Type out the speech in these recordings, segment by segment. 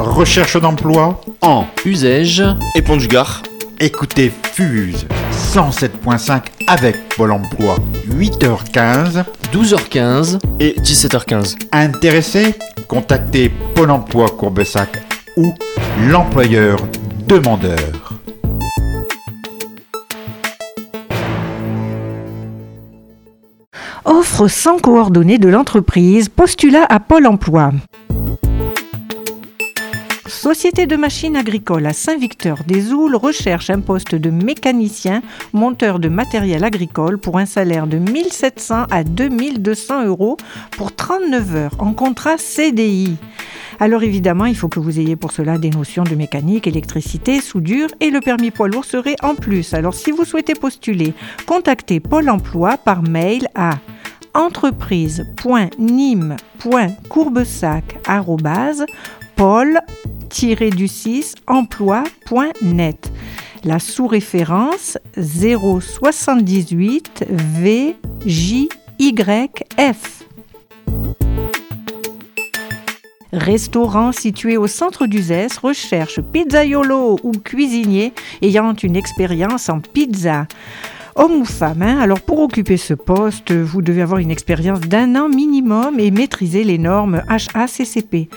Recherche d'emploi En usage et Pont du Gard. Écoutez Fuse 107.5 avec Pôle emploi. 8h15. 12h15 et 17h15. Intéressé Contactez Pôle emploi Courbesac ou l'employeur demandeur. Offre sans coordonnées de l'entreprise, postulat à Pôle emploi. Société de machines agricoles à Saint-Victor-des-Oules recherche un poste de mécanicien, monteur de matériel agricole pour un salaire de 1700 à 2200 euros pour 39 heures en contrat CDI. Alors évidemment, il faut que vous ayez pour cela des notions de mécanique, électricité, soudure et le permis poids lourd serait en plus. Alors si vous souhaitez postuler, contactez Pôle emploi par mail à entreprise.nîmes.courbesac@paul-du6 emploi.net. La sous-référence 078 VJYF. Restaurant situé au centre d'Uzès recherche pizzaiolo ou cuisinier ayant une expérience en pizza. Homme ou femme, hein alors pour occuper ce poste, vous devez avoir une expérience d'un an minimum et maîtriser les normes HACCP.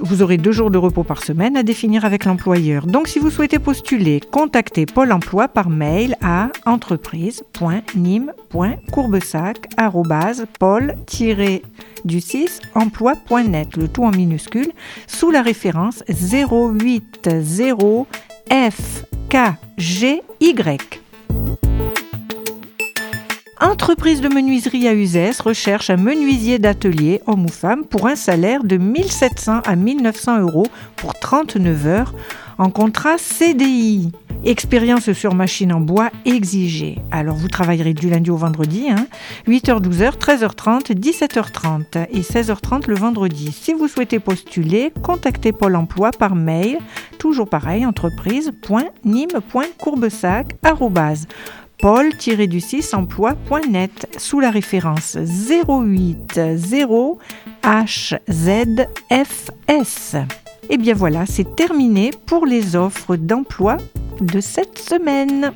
Vous aurez deux jours de repos par semaine à définir avec l'employeur. Donc si vous souhaitez postuler, contactez Pôle emploi par mail à entreprise.nîmes.courbesac.paul-du 6 emploi.net, le tout en minuscule, sous la référence 080 FKGY. Entreprise de menuiserie à Uzès recherche un menuisier d'atelier, homme ou femme, pour un salaire de 1700 à 1900 euros pour 39 heures en contrat CDI. Expérience sur machine en bois exigée. Alors vous travaillerez du lundi au vendredi, 8h, 12h, 13h30, 17h30 et 16h30 le vendredi. Si vous souhaitez postuler, contactez Pôle emploi par mail, toujours pareil, entreprise.nîmes.courbesac paul-du6 emploi.net sous la référence 080 HZFS. Et bien voilà, c'est terminé pour les offres d'emploi de cette semaine.